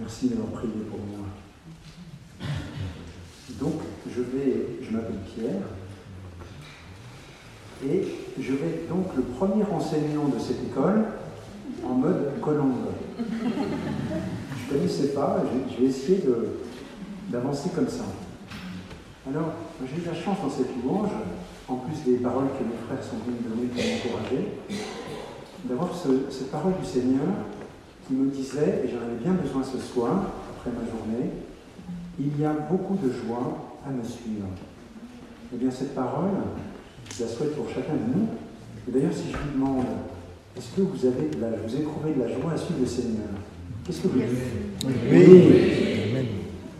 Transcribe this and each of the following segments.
Merci d'avoir prié pour moi. Donc, je vais, je m'appelle Pierre, et je vais être donc le premier enseignant de cette école en mode colombe. Je ne connaissais pas, je, vais essayer d'avancer comme ça. Alors, j'ai eu la chance dans cette louange, en plus des paroles que mes frères sont venus donner pour m'encourager, d'avoir cette parole du Seigneur qui me disait, et j'en avais bien besoin ce soir, après ma journée, il y a beaucoup de joie à me suivre. Eh bien, cette parole, je la souhaite pour chacun de nous. Et d'ailleurs, si je vous demande, est-ce que vous avez de la, vous éprouvez de la joie à suivre le Seigneur? Qu'est-ce que vous dites? Oui. oui.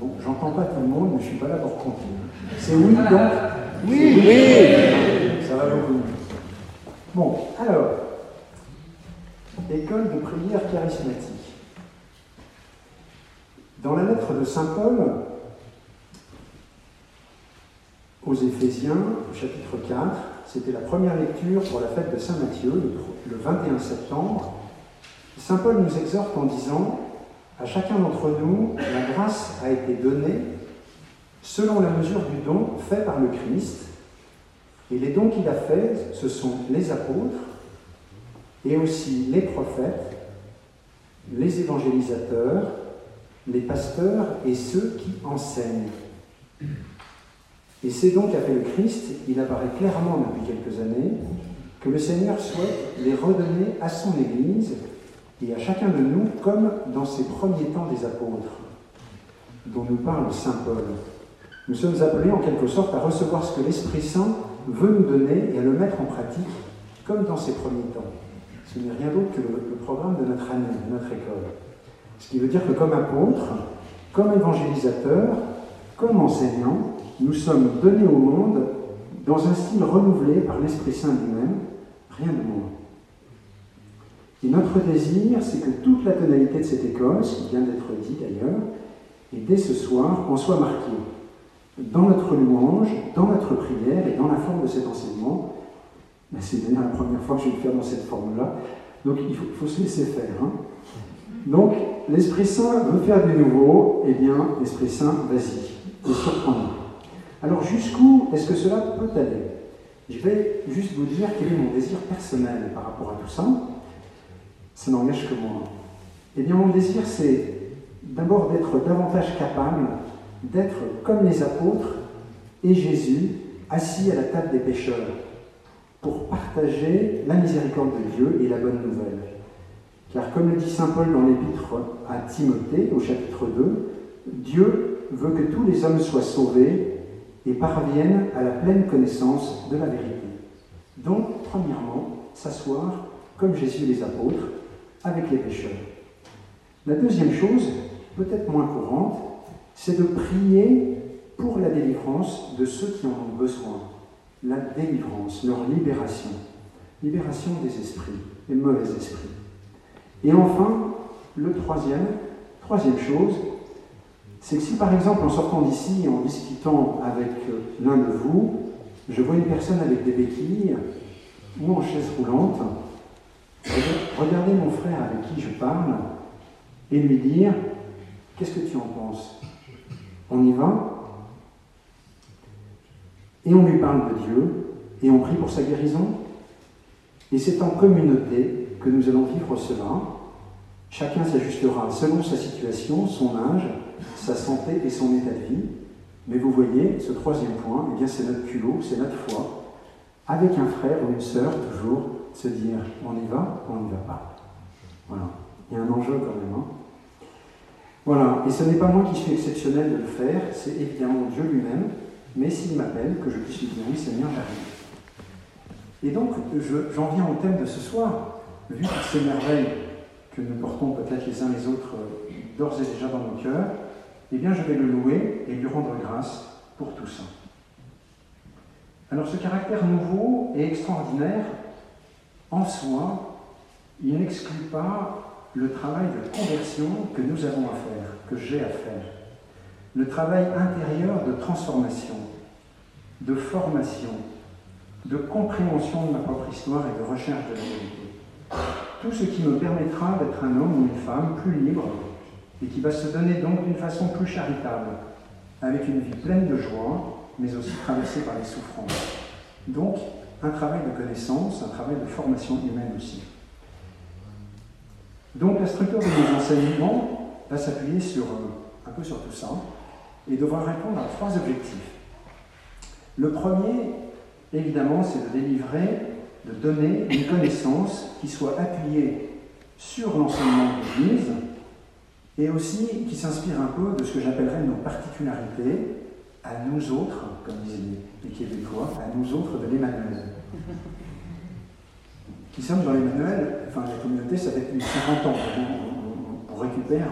Bon, j'entends pas tout le monde, mais je suis pas là pour compter. C'est oui, donc? Oui, oui. Ça va beaucoup. Bon, alors, école de prière charismatique. Dans la lettre de Saint Paul aux Éphésiens, au chapitre 4, c'était la première lecture pour la fête de Saint Matthieu, le 21 septembre. Saint Paul nous exhorte en disant À chacun d'entre nous, la grâce a été donnée selon la mesure du don fait par le Christ. Et les dons qu'il a faits, ce sont les apôtres, et aussi les prophètes, les évangélisateurs, les pasteurs et ceux qui enseignent. Et c'est donc fait le Christ, il apparaît clairement depuis quelques années, que le Seigneur souhaite les redonner à son Église et à chacun de nous comme dans ses premiers temps des apôtres, dont nous parle Saint Paul. Nous sommes appelés en quelque sorte à recevoir ce que l'Esprit Saint veut nous donner et à le mettre en pratique comme dans ses premiers temps. Ce n'est rien d'autre que le, programme de notre année, de notre école. Ce qui veut dire que comme apôtre, comme évangélisateur, comme enseignant, nous sommes donnés au monde dans un style renouvelé par l'Esprit Saint lui-même, rien de moins. Et notre désir, c'est que toute la tonalité de cette école, ce qui vient d'être dit d'ailleurs, et dès ce soir, en soit marquée dans notre louange, dans notre prière et dans la forme de cet enseignement, c'est d'ailleurs la première fois que je vais le faire dans cette forme-là. Donc il faut, se laisser faire. Hein. Donc l'Esprit Saint veut faire du nouveau, eh bien l'Esprit Saint, vas-y, et surprends Alors jusqu'où est-ce que cela peut aller? Je vais juste vous dire quel est mon désir personnel par rapport à tout ça. Ça n'engage que moi. Eh bien mon désir c'est d'abord d'être davantage capable d'être comme les apôtres et Jésus assis à la table des pécheurs pour partager la miséricorde de Dieu et la bonne nouvelle. Car comme le dit Saint Paul dans l'épître à Timothée au chapitre 2, Dieu veut que tous les hommes soient sauvés et parviennent à la pleine connaissance de la vérité. Donc, premièrement, s'asseoir comme Jésus les apôtres avec les pécheurs. La deuxième chose, peut-être moins courante, c'est de prier pour la délivrance de ceux qui en ont besoin la délivrance, leur libération, libération des esprits, des mauvais esprits. Et enfin, le troisième, troisième chose, c'est que si par exemple en sortant d'ici et en discutant avec euh, l'un de vous, je vois une personne avec des béquilles ou en chaise roulante, regardez mon frère avec qui je parle et lui dire Qu'est-ce que tu en penses? On y va? Et on lui parle de Dieu, et on prie pour sa guérison. Et c'est en communauté que nous allons vivre cela. Chacun s'ajustera selon sa situation, son âge, sa santé et son état de vie. Mais vous voyez, ce troisième point, eh bien c'est notre culot, c'est notre foi. Avec un frère ou une sœur, toujours, se dire on y va ou on n'y va pas. Voilà. Il y a un enjeu quand même. Hein. voilà. Et ce n'est pas moi qui suis exceptionnel de le faire, c'est évidemment Dieu lui-même mais s'il m'appelle, que je puisse lui dire oui Seigneur, j'arrive. Et donc, j'en viens au thème de ce soir, vu toutes ces merveilles que nous portons peut-être les uns les autres euh, d'ores et déjà dans nos cœurs, eh bien je vais le louer et lui rendre grâce pour tout ça. Alors ce caractère nouveau et extraordinaire, en soi, il n'exclut pas le travail de conversion que nous avons à faire, que j'ai à faire le travail intérieur de transformation, de formation, de compréhension de ma propre histoire et de recherche de la vérité. Tout ce qui me permettra d'être un homme ou une femme plus libre et qui va se donner donc d'une façon plus charitable, avec une vie pleine de joie, mais aussi traversée par les souffrances. Donc, un travail de connaissance, un travail de formation humaine aussi. Donc, la structure de nos enseignements va s'appuyer sur euh, un peu sur tout ça et devra répondre à trois objectifs. Le premier, évidemment, c'est de délivrer, de donner une connaissance qui soit appuyée sur l'enseignement de l'Église et aussi qui s'inspire un peu de ce que j'appellerais nos particularités à nous autres, comme disaient les Québécois, à nous autres de l'Emmanuel. Qui sommes dans l'Emmanuel, enfin la communauté, ça fait plus de 50 ans. On, récupère,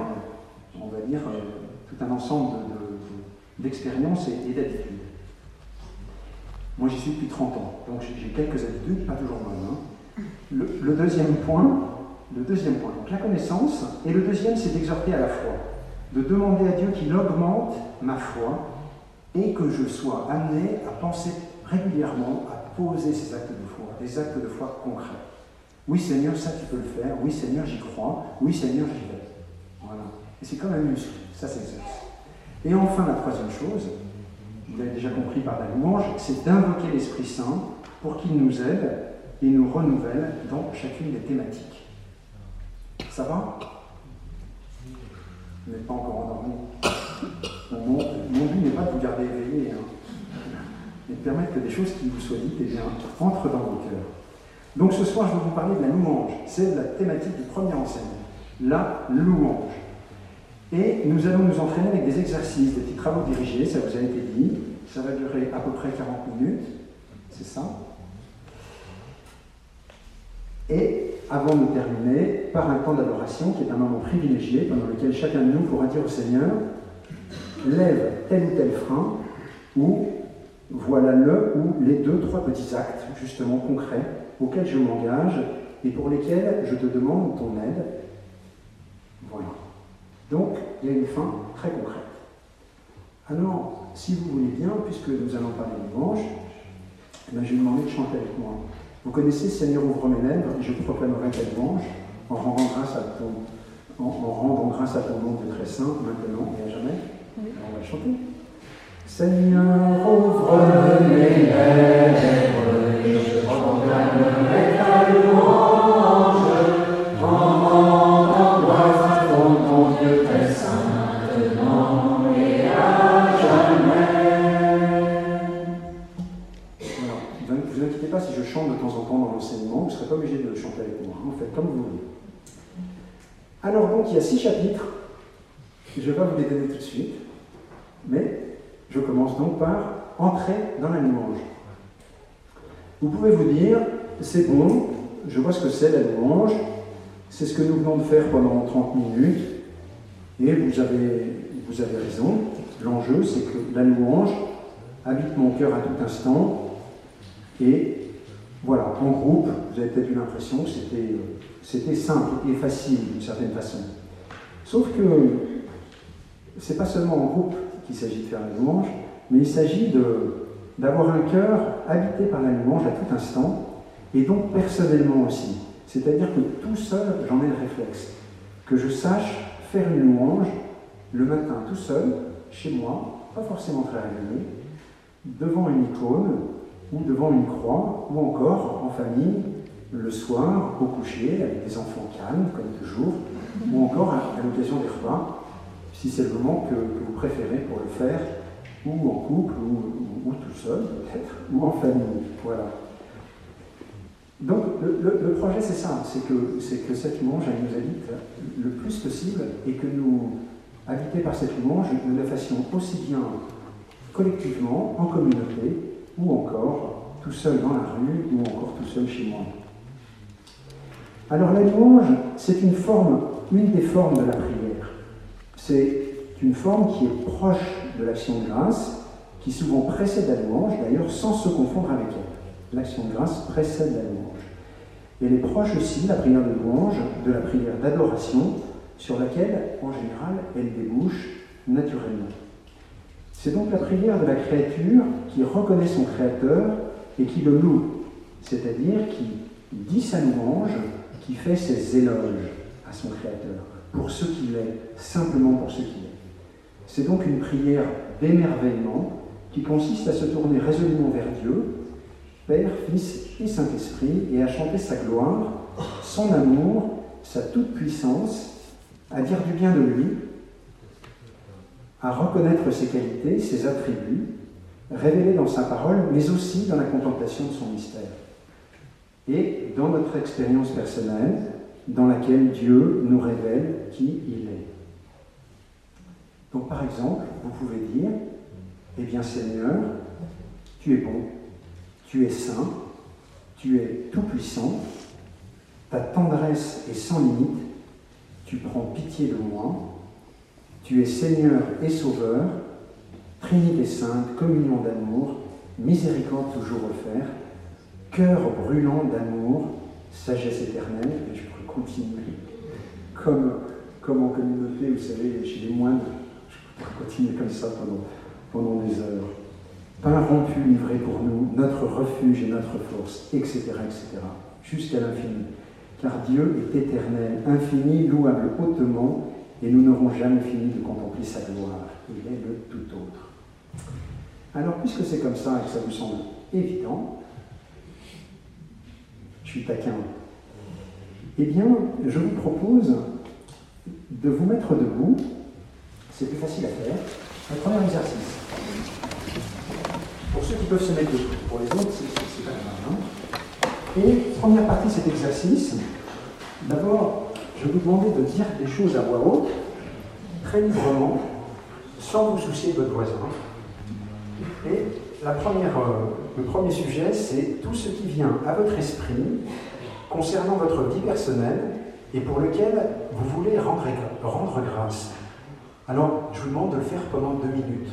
on va dire, euh, tout un ensemble d'expériences et, d'attitudes. Moi j'y suis depuis 30 ans, donc j'ai quelques habitudes, pas toujours bonnes. Hein. le, deuxième point, le deuxième point, donc la connaissance, et le deuxième, c'est d'exhorter à la foi, de demander à Dieu qu'il augmente ma foi et que je sois amené à penser régulièrement, à poser ces actes de foi, des actes de foi concrets. Oui Seigneur, ça tu peux le faire, oui Seigneur, j'y crois, oui Seigneur, j'y vais. Voilà. Et c'est comme un muscle, ça s'exerce. Et enfin, la troisième chose, vous l'avez déjà compris par la louange, c'est d'invoquer l'Esprit Saint pour qu'il nous aide et nous renouvelle dans chacune des thématiques. Ça va? Vous n'êtes pas encore endormi. Mon, but n'est pas de vous garder éveillé, hein, mais de permettre que des choses qui vous soient dites eh dans vos cœurs. Donc ce soir, je vais vous parler de la louange. C'est la thématique du premier enseignement. La louange. Et nous allons nous entraîner avec des exercices, des petits travaux dirigés, ça vous a été dit. Ça va durer à peu près 40 minutes. C'est ça. Et avant de terminer, par un temps d'adoration qui est un moment privilégié pendant lequel chacun de nous pourra dire au Seigneur lève tel ou tel frein, ou voilà le ou les deux, trois petits actes justement concrets auxquels je m'engage et pour lesquels je te demande ton aide. Voilà. Donc, il y a une fin très concrète. Alors, si vous voulez bien, puisque nous allons parler dimanche, eh ben, je vais vous demander de chanter avec moi. Vous connaissez Seigneur ouvre mes lèvres et je proclamerai ta louange en rendant grâce à ton, en, rendant grâce à ton nom de très saint maintenant et à jamais. On va chanter. Seigneur ouvre mes lèvres, je proclamerai de temps en temps dans l'enseignement, vous ne serez pas obligé de chanter avec moi, hein. en fait, comme vous voulez. Alors donc, il y a six chapitres, je ne vais pas vous les donner tout de suite, mais je commence donc par entrer dans la louange. Vous pouvez vous dire, c'est bon, je vois ce que c'est la louange, c'est ce que nous venons de faire pendant 30 minutes, et vous avez, vous avez raison, l'enjeu c'est que la louange habite mon cœur à tout instant, et voilà, en groupe, vous avez peut-être eu l'impression que c'était simple et facile d'une certaine façon. Sauf que ce n'est pas seulement en groupe qu'il s'agit de faire la louange, mais il s'agit d'avoir un cœur habité par la louange à tout instant, et donc personnellement aussi. C'est-à-dire que tout seul, j'en ai le réflexe. Que je sache faire une louange le matin tout seul, chez moi, pas forcément très régulier, devant une icône, ou devant une croix, ou encore en famille, le soir, au coucher, avec des enfants calmes, comme toujours, ou encore à, l'occasion des repas, si c'est le moment que, vous préférez pour le faire, ou en couple, ou, tout seul peut-être, ou en famille. Voilà. Donc le, projet c'est ça, c'est que, cette louange elle nous habite le plus possible et que nous, habités par cette louange, nous la fassions aussi bien collectivement, en communauté, ou encore tout seul dans la rue, ou encore tout seul chez moi. Alors la louange, c'est une forme, une des formes de la prière. C'est une forme qui est proche de l'action de grâce, qui souvent précède la louange, d'ailleurs sans se confondre avec elle. L'action de grâce précède la louange. Elle est proche aussi, la prière de louange, de la prière d'adoration, sur laquelle, en général, elle débouche naturellement. C'est donc la prière de la créature qui reconnaît son Créateur et qui le loue, c'est-à-dire qui dit sa louange, qui fait ses éloges à son Créateur. pour ce qu'il est, simplement pour ce qu'il est. C'est donc une prière d'émerveillement qui consiste à se tourner résolument vers Dieu, Père, Fils et Saint-Esprit, et à chanter sa gloire, son amour, sa toute-puissance, à dire du bien de lui, à reconnaître ses qualités, ses attributs, révélés dans sa parole, mais aussi dans la contemplation de son mystère. Et dans notre expérience personnelle, dans laquelle Dieu nous révèle qui il est. Donc par exemple, vous pouvez dire, eh bien Seigneur, tu es bon, tu es saint, tu es tout-puissant, ta tendresse est sans limite, tu prends pitié de moi, tu es Seigneur et Sauveur, Trinité sainte, communion d'amour, miséricorde toujours offerte, cœur brûlant d'amour, sagesse éternelle, et je pourrais continuer, comme, comme en communauté, vous savez, chez les moines, je pourrais continuer comme ça pendant, pendant des heures. Pain rompu livré pour nous, notre refuge et notre force, etc., etc., jusqu'à l'infini. Car Dieu est éternel, infini, louable hautement, et nous n'aurons jamais fini de contempler sa gloire. Il est le tout autre. Alors, puisque c'est comme ça et que ça vous semble évident, je suis taquin, eh bien, je vous propose de vous mettre debout. C'est plus facile à faire. Le premier exercice. Pour ceux qui peuvent se mettre debout, pour les autres, c'est pas grave. Hein. Et première partie de cet exercice, d'abord, je vous demander de dire des choses à voix haute, très librement, sans vous soucier de votre voisin. Et euh, le premier sujet, c'est tout ce qui vient à votre esprit concernant votre vie personnelle et pour lequel vous voulez rendre, rendre grâce. Alors, je vous demande de le faire pendant deux minutes.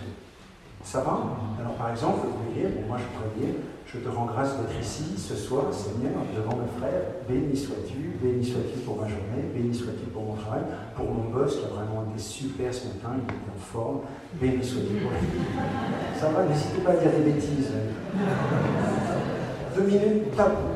Ça va? Alors, par exemple, vous pouvez dire, moi je pourrais dire, je te rends grâce d'être ici ce soir, Seigneur, devant mes frères. Béni sois-tu, béni sois-tu pour ma journée, béni sois-tu pour mon travail, pour mon boss qui a vraiment été super ce matin, il était en forme. Béni sois-tu pour la Ça va, n'hésitez pas à dire des bêtises. Deux minutes, tape.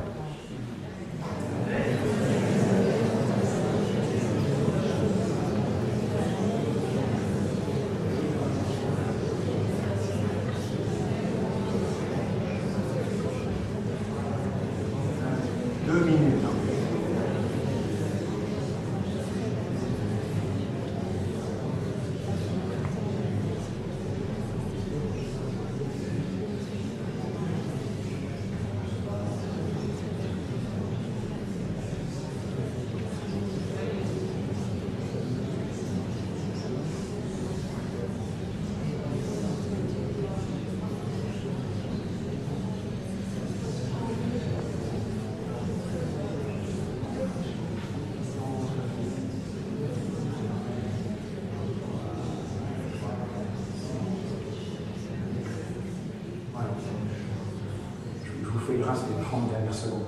Grâce des 30 dernières secondes.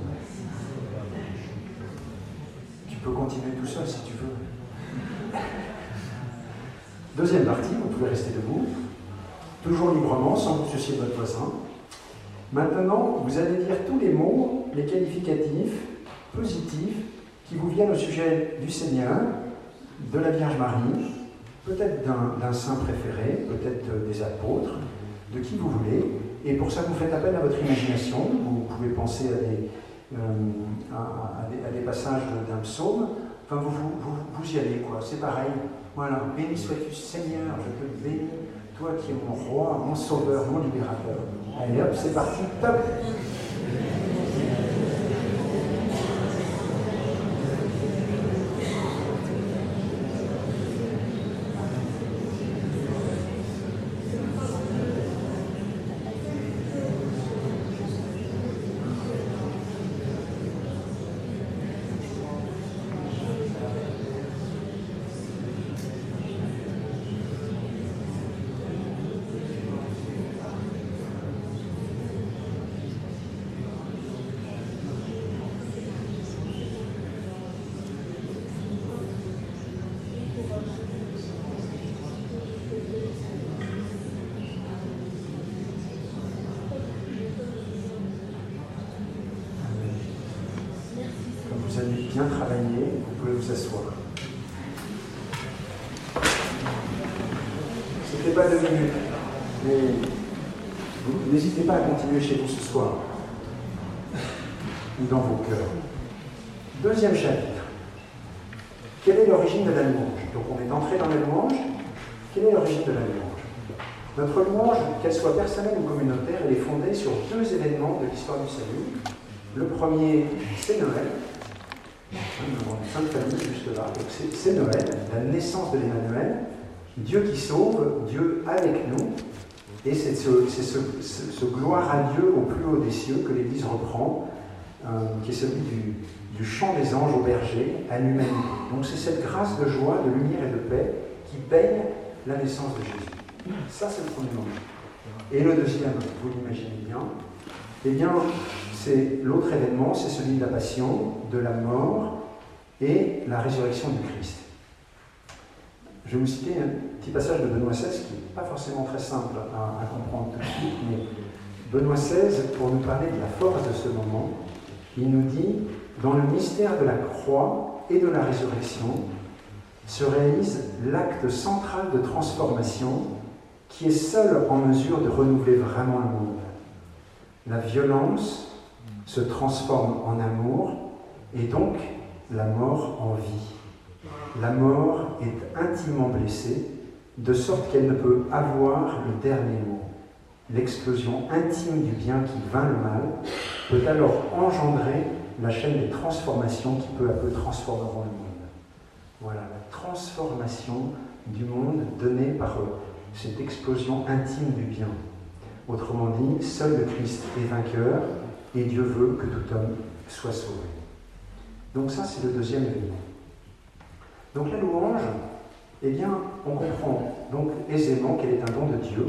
Tu peux continuer tout seul si tu veux. Deuxième partie, vous pouvez rester debout, toujours librement, sans vous soucier de votre voisin. Maintenant, vous allez dire tous les mots, les qualificatifs positifs qui vous viennent au sujet du Seigneur, de la Vierge Marie, peut-être d'un saint préféré, peut-être des apôtres, de qui vous voulez, et pour ça, vous faites appel à votre imagination. Vous pouvez penser à des, euh, passages d'un psaume. Enfin, vous, vous, vous, y allez, quoi. C'est pareil. Voilà. Béni sois-tu, Seigneur, je te bénis, toi qui es mon roi, mon sauveur, mon libérateur. Allez hop, c'est parti. Top bien travaillé, vous pouvez vous asseoir. n'ai pas deux mais n'hésitez pas à continuer chez vous ce soir, ou dans vos cœurs. Deuxième chapitre. Quelle est l'origine de la louange Donc on est entré dans la louange. Quelle est l'origine de la louange Notre louange, qu'elle soit personnelle ou communautaire, elle est fondée sur deux événements de l'histoire du salut. Le premier, c'est Noël. Une sainte famille juste là. c'est Noël, la naissance de l'Emmanuel. Dieu qui sauve, Dieu avec nous. Et c'est ce, gloire à Dieu au plus haut des cieux que l'Église reprend, euh, qui est celui du, du chant des anges au berger à l'humanité. Donc c'est cette grâce de joie, de lumière et de paix qui baigne la naissance de Jésus. Ça, c'est le premier moment. Et le deuxième, vous l'imaginez bien, eh bien, c'est l'autre événement, c'est celui de la passion, de la mort et la résurrection du Christ. Je vais vous citer un petit passage de Benoît XVI qui n'est pas forcément très simple à, comprendre tout de suite, mais Benoît XVI, pour nous parler de la force de ce moment, il nous dit dans le mystère de la croix et de la résurrection se réalise l'acte central de transformation qui est seul en mesure de renouveler vraiment le monde. La violence se transforme en amour et donc la mort en vie. La mort est intimement blessée, de sorte qu'elle ne peut avoir le dernier mot. L'explosion intime du bien qui vint le mal peut alors engendrer la chaîne des transformations qui peu à peu transformeront le monde. Voilà, la transformation du monde donnée par cette explosion intime du bien. Autrement dit, seul le Christ est vainqueur et Dieu veut que tout homme soit sauvé. Donc ça, c'est le deuxième événement. Donc la louange, eh bien, on comprend donc aisément qu'elle est un don de Dieu,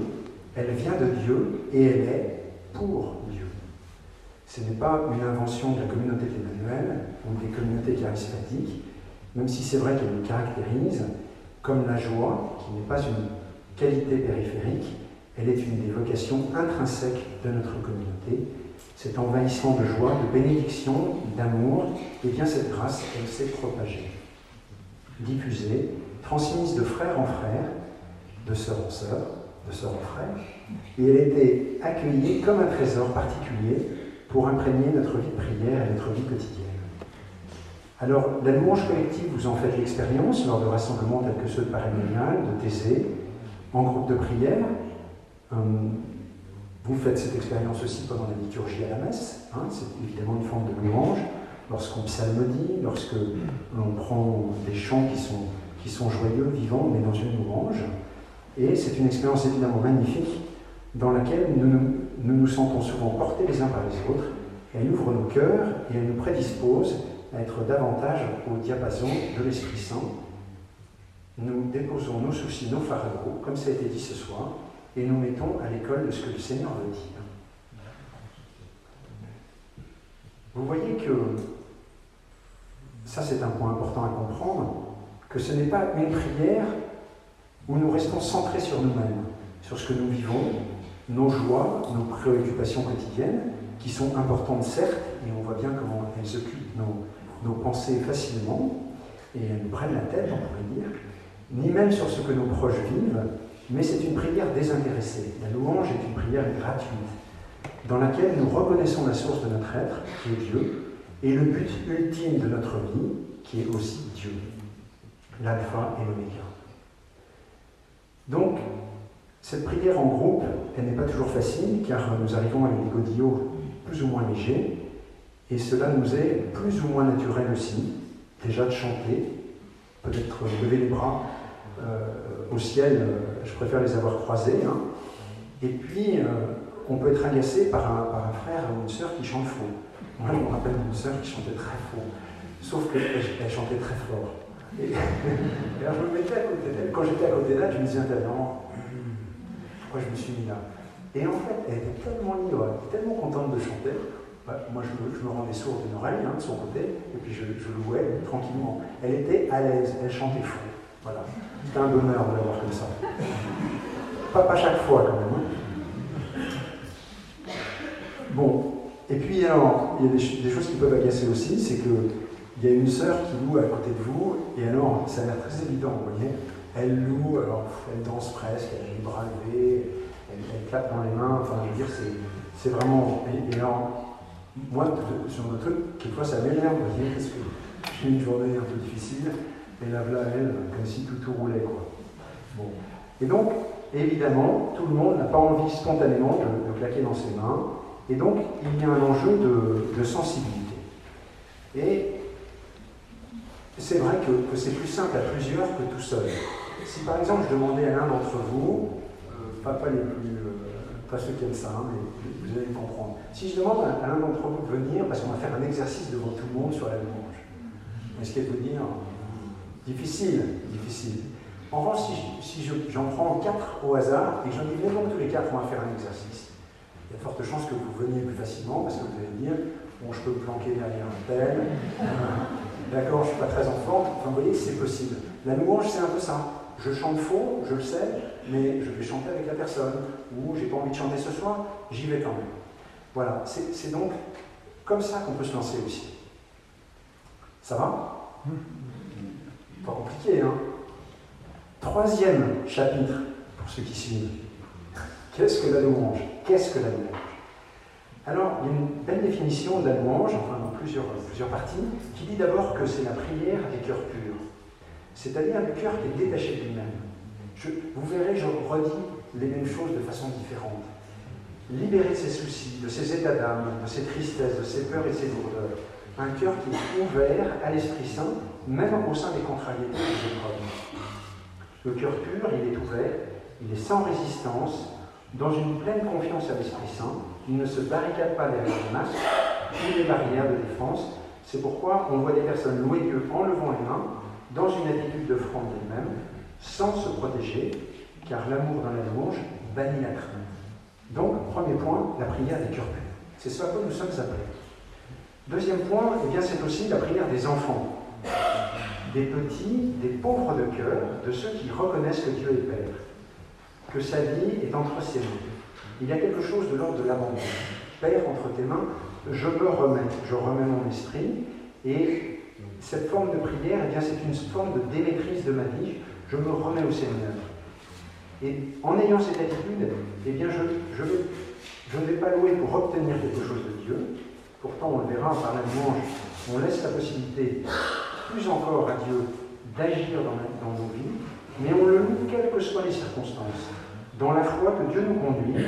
elle vient de Dieu et elle est pour Dieu. Ce n'est pas une invention de la communauté d'Emmanuel ou des communautés charismatiques, même si c'est vrai qu'elle nous caractérise, comme la joie, qui n'est pas une qualité périphérique, elle est une des vocations intrinsèques de notre communauté. Cet envahissement de joie, de bénédiction, d'amour, et eh bien cette grâce, elle s'est propagée, diffusée, transmise de frère en frère, de sœur en sœur, de sœur en frère, et elle été accueillie comme un trésor particulier pour imprégner notre vie de prière et notre vie quotidienne. Alors, la louange collective, vous en faites l'expérience lors de rassemblements tels que ceux de Parémonial, de Thésée, en groupe de prière. Hum, vous faites cette expérience aussi pendant la liturgie à la messe. Hein, c'est évidemment une forme de louange. Lorsqu'on psalmodie, lorsque l'on prend des chants qui sont, qui sont joyeux, vivants, mais dans une louange. Et c'est une expérience évidemment magnifique dans laquelle nous nous, nous sentons souvent portés les uns par les autres. Elle ouvre nos cœurs et elle nous prédispose à être davantage au diapason de l'Esprit Saint. Nous déposons nos soucis, nos fardeaux, comme ça a été dit ce soir, et nous mettons à l'école de ce que le Seigneur veut dire. Vous voyez que ça c'est un point important à comprendre, que ce n'est pas une prière où nous restons centrés sur nous-mêmes, sur ce que nous vivons, nos joies, nos préoccupations quotidiennes, qui sont importantes certes, et on voit bien comment elles occupent nos, pensées facilement, et elles nous prennent la tête, on pourrait dire, ni même sur ce que nos proches vivent, mais c'est une prière désintéressée. La louange est une prière gratuite, dans laquelle nous reconnaissons la source de notre être, qui est Dieu, et le but ultime de notre vie, qui est aussi Dieu, l'alpha et l'oméga. Donc, cette prière en groupe, elle n'est pas toujours facile car nous arrivons avec des godillots plus ou moins légers et cela nous est plus ou moins naturel aussi, déjà de chanter, peut-être lever les bras euh, au ciel, je préfère les avoir croisés. Hein. Et puis, euh, on peut être agacé par un, frère ou une sœur qui chante faux. Moi, je me rappelle d'une sœur qui chantait très faux, sauf qu'elle chantait très fort. Et, alors, je me mettais à côté d'elle. Quand j'étais à côté d'elle, je me disais intérieurement, pourquoi je me suis mis là Et en fait, elle était tellement libre, elle était tellement contente de chanter. Bah, moi, je me, rendais sourd d'une oreille, hein, de son côté, et puis je, louais tranquillement. Elle était à l'aise, elle chantait fou. Voilà. C'était un bonheur de la voir comme ça. Pas, pas chaque fois, quand même. Hein. Bon. Et puis, alors, il y a des, choses qui peuvent agacer aussi, c'est qu'il y a une sœur qui loue à côté de vous, et alors, ça a l'air très évident, vous voyez. elle loue, alors elle danse presque, elle a les bras levés, elle, claque dans les mains, enfin je veux dire, c'est vraiment. Et, alors, moi, sur mon truc, quelquefois ça m'énerve, parce que j'ai une journée un peu difficile, et là, là, elle, comme si tout, tout roulait, quoi. Bon. Et donc, évidemment, tout le monde n'a pas envie spontanément de, claquer dans ses mains, et donc il y a un enjeu de, sensibilité. Et c'est vrai que, c'est plus simple à plusieurs que tout seul. Si par exemple je demandais à l'un d'entre vous, euh, pas, les plus, euh, pas ceux qui aiment ça, hein, mais vous allez comprendre. Si je demande à, l'un d'entre vous de venir, parce qu'on va faire un exercice devant tout le monde sur la louange, est-ce a de dire Difficile, difficile. En revanche, si, j'en prends quatre au hasard et que j'en dis, mais tous les quatre, on va faire un exercice, il y a de fortes chances que vous veniez plus facilement parce que vous allez dire, bon, je peux me planquer derrière un tel, d'accord, je ne suis pas très enfant, enfin, vous voyez, c'est possible. La louange, c'est un peu ça. Je chante faux, je le sais, mais je vais chanter avec la personne. Ou j'ai pas envie de chanter ce soir, j'y vais quand même. Voilà, c'est donc comme ça qu'on peut se lancer aussi. Ça va? Pas compliqué, hein Troisième chapitre, pour ceux qui suivent. Qu'est-ce que la louange? Qu'est-ce que la louange Alors, il y a une belle définition de la louange, enfin dans plusieurs, parties, qui dit d'abord que c'est la prière des cœurs purs. C'est-à-dire un cœur qui est détaché de lui-même. vous verrez, je redis les mêmes choses de façon différente. Libéré de ses soucis, de ses états d'âme, de ses tristesses, de ses peurs et ses lourdeurs. Un cœur qui est ouvert à l'Esprit Saint, même au sein des contrariétés des épreuves. Le cœur pur, il est ouvert, il est sans résistance, dans une pleine confiance à l'Esprit Saint. Il ne se barricade pas derrière les masques ou les barrières de défense. C'est pourquoi on voit des personnes louer Dieu en levant les mains, dans une attitude de fronde d'elles-mêmes, sans se protéger, car l'amour dans la louange bannit la crainte. Donc, premier point, la prière des cœurs. C'est ce à quoi nous sommes appelés. Deuxième point, eh c'est aussi la prière des enfants des petits, des pauvres de cœur, de ceux qui reconnaissent que Dieu est Père, que sa vie est entre ses mains. Il y a quelque chose de l'ordre de l'abandon. Père, entre tes mains, je me remets, je remets mon esprit, et cette forme de prière, eh c'est une forme de démaîtrise de ma vie, je me remets au Seigneur. Et en ayant cette attitude, eh bien, je, je, je ne vais pas louer pour obtenir quelque chose de Dieu, pourtant on le verra par la louange, on laisse la possibilité plus encore à Dieu d'agir dans, dans, nos vies, mais on le loue quelles que soient les circonstances, dans la foi que Dieu nous conduit,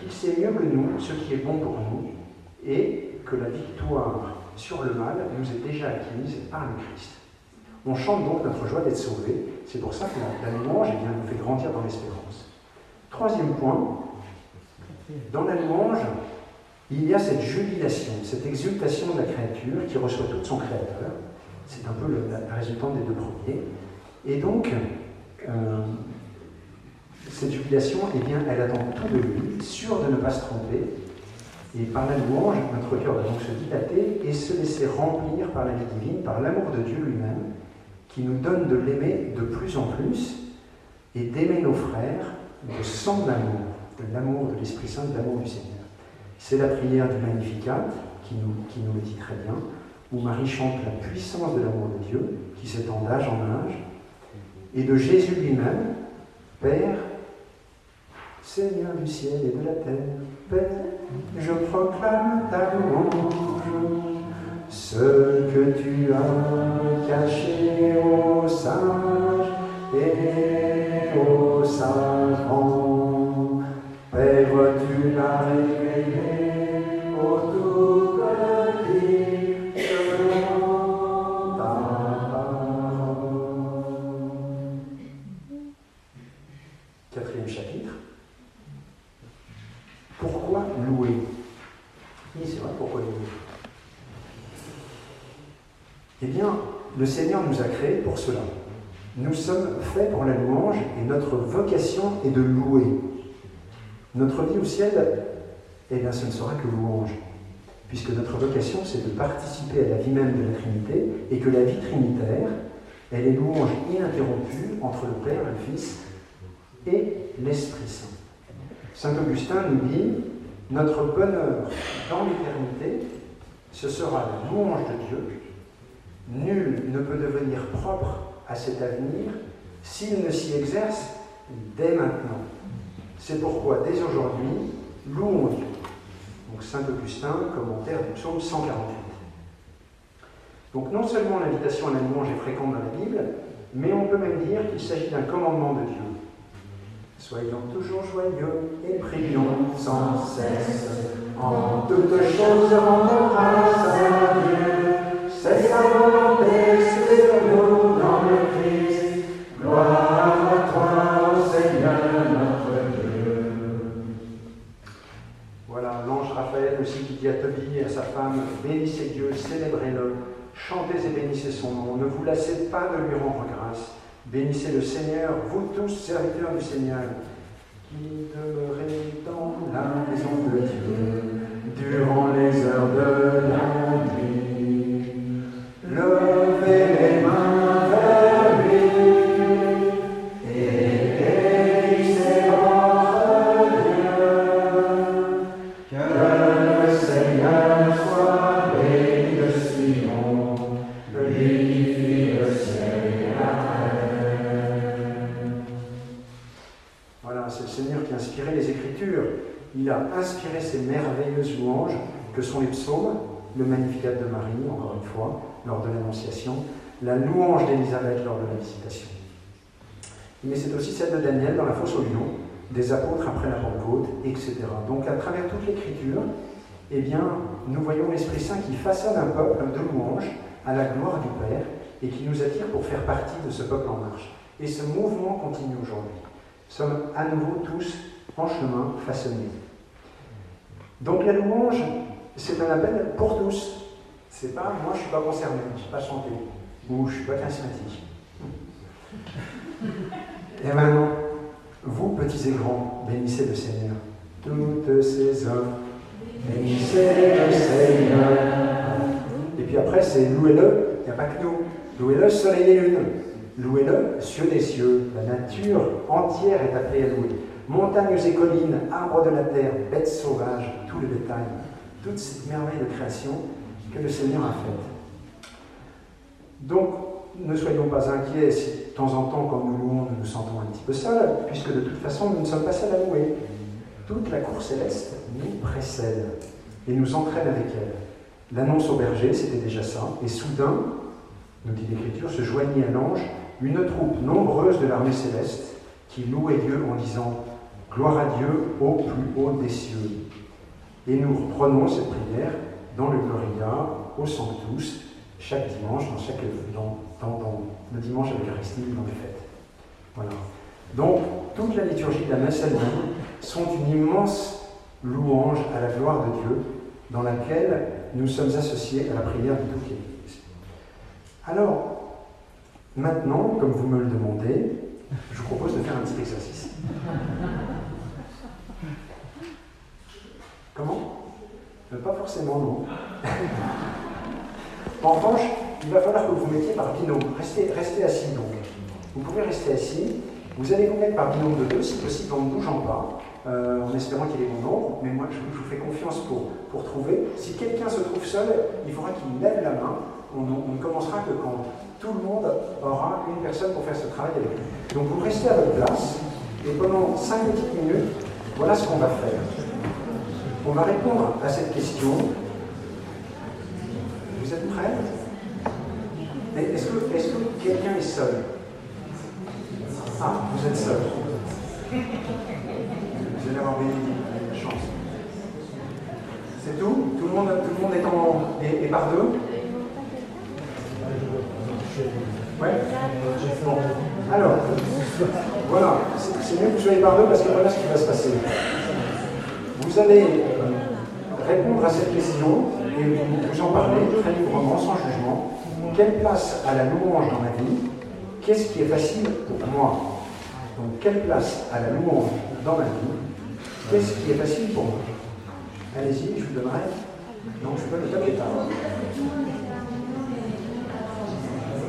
qu'il sait mieux que nous ce qui est bon pour nous, et que la victoire sur le mal nous est déjà acquise par le Christ. On chante donc notre joie d'être sauvé, c'est pour ça que la, louange eh nous fait grandir dans l'espérance. Troisième point, dans la louange, il y a cette jubilation, cette exultation de la créature qui reçoit tout son Créateur, c'est un peu la, résultante des deux premiers. Et donc, euh, cette jubilation, eh bien, elle attend tout de lui, sûr de ne pas se tromper. Et par la louange, notre cœur va donc se dilater et se laisser remplir par la vie divine, par l'amour de Dieu lui-même, qui nous donne de l'aimer de plus en plus et d'aimer nos frères de son amour, de l'amour de l'Esprit Saint, de l'amour du Seigneur. C'est la prière du Magnificat qui nous, qui nous le dit très bien où Marie chante la puissance de l'amour de Dieu, qui s'étend d'âge en âge, et de Jésus lui-même, Père, Seigneur du ciel et de la terre, Père, je proclame ta louange, ce que tu as caché aux sages et aux savants. Père, tu l'as révélé autour Eh bien, le Seigneur nous a créés pour cela. Nous sommes faits pour la louange et notre vocation est de louer. Notre vie au ciel, eh bien, ce ne sera que louange, puisque notre vocation, c'est de participer à la vie même de la Trinité et que la vie trinitaire, elle est louange ininterrompue entre le Père, le Fils et l'Esprit Saint. Saint Augustin nous dit, notre bonheur dans l'éternité, ce sera la louange de Dieu Nul ne peut devenir propre à cet avenir s'il ne s'y exerce dès maintenant. C'est pourquoi, dès aujourd'hui, louons Dieu. Donc Saint Augustin, commentaire du psaume 148. Donc non seulement l'invitation à la louange est fréquente dans la Bible, mais on peut même dire qu'il s'agit d'un commandement de Dieu. Soyons toujours joyeux et prions sans cesse. En toutes choses, rendons grâce à Dieu. C'est sa volonté, c'est nous dans le Christ. Gloire à toi, Seigneur notre Dieu. Voilà, l'ange Raphaël aussi qui dit à Tobie et à sa femme Bénissez Dieu, célébrez-le, chantez et bénissez son nom, ne vous lassez pas de lui rendre grâce. Bénissez le Seigneur, vous tous serviteurs du Seigneur, qui demeurez dans la maison de Dieu durant les heures de la nuit. Le Magnificat de Marie, encore une fois, lors de l'Annonciation, la louange d'Élisabeth lors de la Visitation. Mais c'est aussi celle de Daniel dans la fosse au lion, des apôtres après la Pentecôte, etc. Donc à travers toute l'Écriture, eh bien, nous voyons l'Esprit Saint qui façonne un peuple de louanges à la gloire du Père et qui nous attire pour faire partie de ce peuple en marche. Et ce mouvement continue aujourd'hui. Nous sommes à nouveau tous en chemin façonnés. Donc la louange, c'est un appel pour tous. C'est pas moi je suis pas concerné, je suis pas chanté, ou je suis pas charismatique. Et maintenant, vous petits et grands, bénissez le Seigneur. Toutes ces œuvres, bénissez le Seigneur. Et puis après, c'est louez-le, il n'y a pas que nous. Louez-le, soleil et lune. Louez-le, cieux des cieux. La nature entière est appelée à louer. Montagnes et collines, arbres de la terre, bêtes sauvages, tout le détail. Toute cette merveille de création que le Seigneur a faite. Donc, ne soyons pas inquiets si de temps en temps, quand nous louons, nous nous sentons un petit peu seuls, puisque de toute façon, nous ne sommes pas seuls à louer. Toute la cour céleste nous précède et nous entraîne avec elle. L'annonce au berger, c'était déjà ça, et soudain, nous dit l'Écriture, se joignit à l'ange une troupe nombreuse de l'armée céleste qui louait Dieu en disant Gloire à Dieu au plus haut des cieux. Et nous reprenons cette prière dans le Gloria, au Sanctus, chaque dimanche, dans, chaque, dans, le dimanche avec l'Eucharistie, dans les fêtes. Voilà. Donc, toute la liturgie de la messe sont une immense louange à la gloire de Dieu, dans laquelle nous sommes associés à la prière de toute l'Église. Alors, maintenant, comme vous me le demandez, je vous propose de faire un petit exercice. Comment? Pas forcément, non. en revanche, il va falloir que vous mettiez par binôme. Restez, assis donc. Vous pouvez rester assis. Vous allez vous mettre par binôme de deux, si possible en ne bougeant pas, euh, en espérant qu'il est bon nombre. Mais moi, je, vous fais confiance pour, pour trouver. Si quelqu'un se trouve seul, il faudra qu'il lève la main. On, on, ne commencera que quand tout le monde aura une personne pour faire ce travail avec lui. Donc vous restez à votre place et pendant cinq petites minutes, voilà ce qu'on va faire. On va répondre à cette question. Vous êtes prêts? Est-ce que, quelqu'un est seul? Ah, vous êtes seul. Vous allez avoir bénédiction, chance. C'est tout? Tout le, monde, tout le monde est, en, est, par deux? Ouais. Alors, voilà, c'est mieux que vous soyez par deux parce que voilà ce qui va se passer. Vous allez répondre à cette question et vous en parler très librement, sans jugement. Quelle place a la louange dans ma vie? Qu'est-ce qui est facile pour moi? Donc, quelle place a la louange dans ma vie? Qu'est-ce qui est facile pour moi? Allez-y, je vous donnerai. Non, je peux le top pas.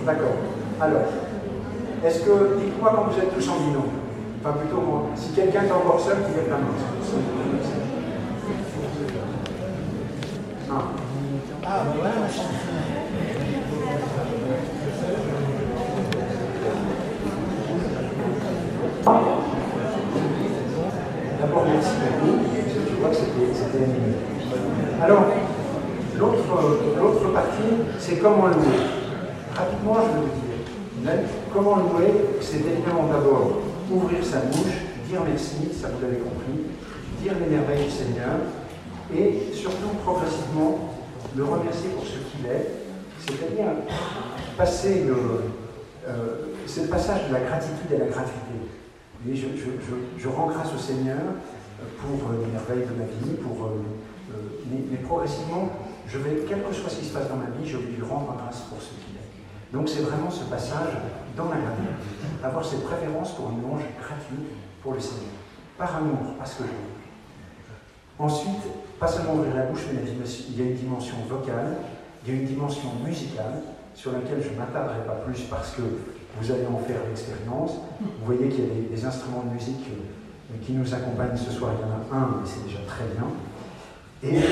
D'accord. Alors, est-ce que, dites-moi quand vous êtes tous en binôme, enfin plutôt moi, si quelqu'un est encore seul, tu mets la main. Ah, ouais, D'abord, merci beaucoup. Tu vois que c'était animé. Alors, l'autre partie, c'est comment louer. Rapidement, je vais vous dire. Comment louer, c'est évidemment d'abord ouvrir sa bouche dire merci, ça vous l'avez compris, dire les merveilles du Seigneur, et surtout progressivement le remercier pour ce qu'il est, c'est-à-dire passer le, euh, le passage de la gratitude à la gratuité. je, rends grâce au Seigneur pour les merveilles de ma vie, pour, euh, euh, mais, progressivement, je vais, quel que soit ce qui se passe dans ma vie, je vais lui rendre grâce pour ce qu'il est. Donc c'est vraiment ce passage dans la gratitude, avoir cette préférence pour une louange gratuite pour le Seigneur, par amour, parce que je Ensuite, pas seulement ouvrir la bouche, mais il y a une dimension vocale, il y a une dimension musicale, sur laquelle je ne m'attarderai pas plus parce que vous allez en faire l'expérience. Vous voyez qu'il y a des, instruments de musique euh, qui nous accompagnent ce soir. Il y en a un, mais c'est déjà très bien. Et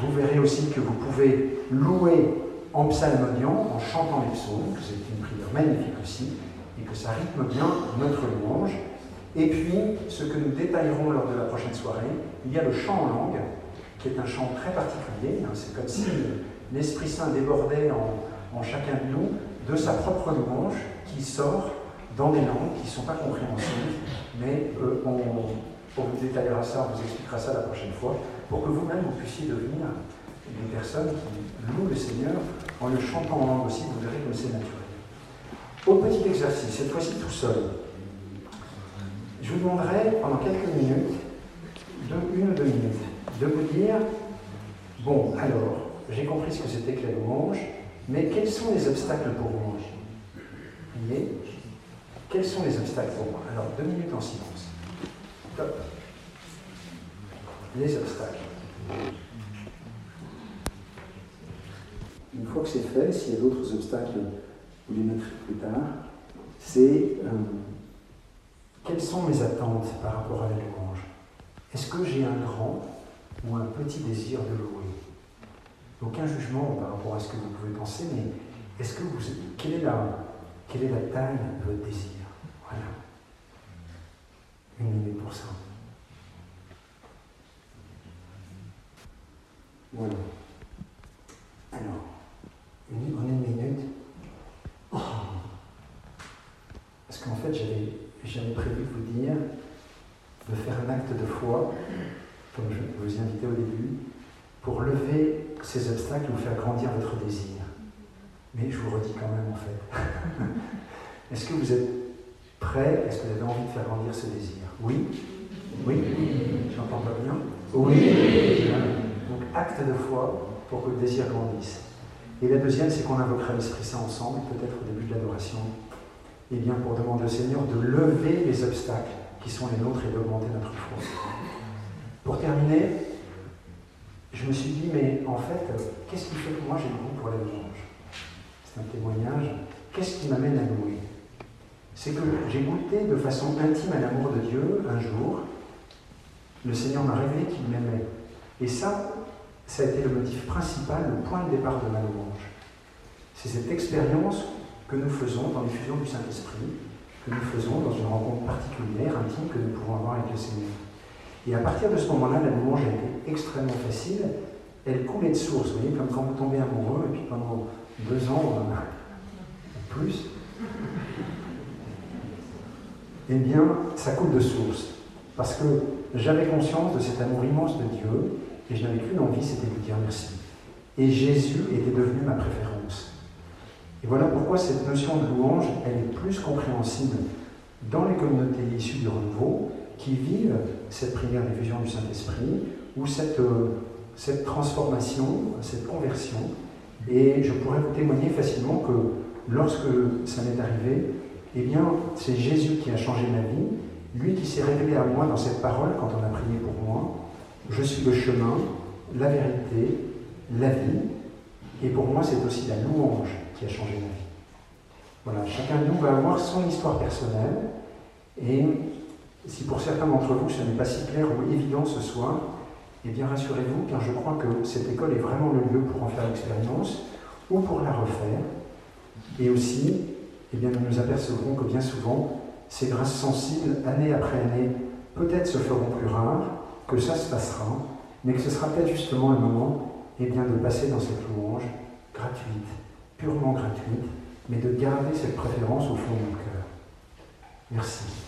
vous verrez aussi que vous pouvez louer en psalmodiant, en chantant les psaumes, que c'est une prière magnifique aussi, et que ça rythme bien notre louange. Et puis, ce que nous détaillerons lors de la prochaine soirée, il y a le chant en langue, qui est un chant très particulier. Hein. c'est comme si l'Esprit Saint débordait en, chacun de nous de sa propre louange qui sort dans des langues qui ne sont pas compréhensibles, mais euh, on, vous détaillera ça, on vous expliquera ça la prochaine fois, pour que vous-même vous puissiez devenir des personnes qui louent le Seigneur en le chantant en langue aussi, vous verrez comme c'est naturel. Au petit exercice, cette fois-ci tout seul, je vous demanderai pendant quelques minutes, une ou deux minutes, de vous dire, bon, alors, j'ai compris ce que c'était que la louange, mais quels sont les obstacles pour Vous voyez Quels sont les obstacles pour moi? Alors, deux minutes en silence. Top. Les obstacles. Une fois que c'est fait, s'il y a d'autres obstacles, vous les noterez plus tard, c'est euh, quelles sont mes attentes par rapport à la louange Est-ce que j'ai un grand ou un petit désir de louer aucun jugement par rapport à ce que vous pouvez penser, mais est-ce que vous. Quelle est la, quelle est la taille de votre désir? Voilà. Une minute pour ça. Voilà. Alors, en une minute. Oh. Parce qu'en fait, j'avais prévu de vous dire de faire un acte de foi, comme je vous ai invité au début, pour lever ces obstacles, vous faire grandir votre désir. Mais je vous redis quand même en fait. Est-ce que vous êtes prêt Est-ce que vous avez envie de faire grandir ce désir? Oui? Oui? J'entends pas bien? Oui. Donc acte de foi pour que le désir grandisse. Et la deuxième, c'est qu'on invoquera l'Esprit Saint ensemble, peut-être au début de l'adoration, eh bien pour demander au Seigneur de lever les obstacles qui sont les nôtres et d'augmenter notre foi. Pour terminer, je me suis dit, mais en fait, qu'est-ce qui fait que moi j'ai le goût pour la louange C'est un témoignage. Qu'est-ce qui m'amène à louer? C'est que j'ai goûté de façon intime à l'amour de Dieu un jour. Le Seigneur m'a révélé qu'il m'aimait. Et ça, ça a été le motif principal, le point de départ de ma louange. C'est cette expérience que nous faisons dans l'effusion du Saint-Esprit, que nous faisons dans une rencontre particulière, intime que nous pouvons avoir avec le Seigneur. Et à partir de ce moment-là, la louange a été extrêmement facile. Elle coulait de source, vous voyez, comme quand vous tombez amoureux, et puis pendant deux ans, ou plus, eh bien, ça coule de source. Parce que j'avais conscience de cet amour immense de Dieu, et je n'avais qu'une envie, c'était de lui dire merci. Et Jésus était devenu ma préférence. Voilà pourquoi cette notion de louange, elle est plus compréhensible dans les communautés issues du renouveau, qui vivent cette prière diffusion du Saint-Esprit ou cette, euh, cette transformation, cette conversion. Et je pourrais vous témoigner facilement que lorsque ça m'est arrivé, eh bien, c'est Jésus qui a changé ma vie, lui qui s'est révélé à moi dans cette parole quand on a prié pour moi. Je suis le chemin, la vérité, la vie, et pour moi, c'est aussi la louange qui a changé ma vie. Voilà, chacun de nous va avoir son histoire personnelle, et si pour certains d'entre vous ce n'est pas si clair ou évident ce soir, eh bien rassurez-vous, car je crois que cette école est vraiment le lieu pour en faire l'expérience ou pour la refaire. Et aussi, eh bien, nous nous apercevrons que bien souvent, ces grâces sensibles, année après année, peut-être se feront plus rares, que ça se passera, mais que ce sera peut-être justement un moment eh bien, de passer dans cette louange gratuite, purement gratuite, mais de garder cette préférence au fond de mon cœur. Merci.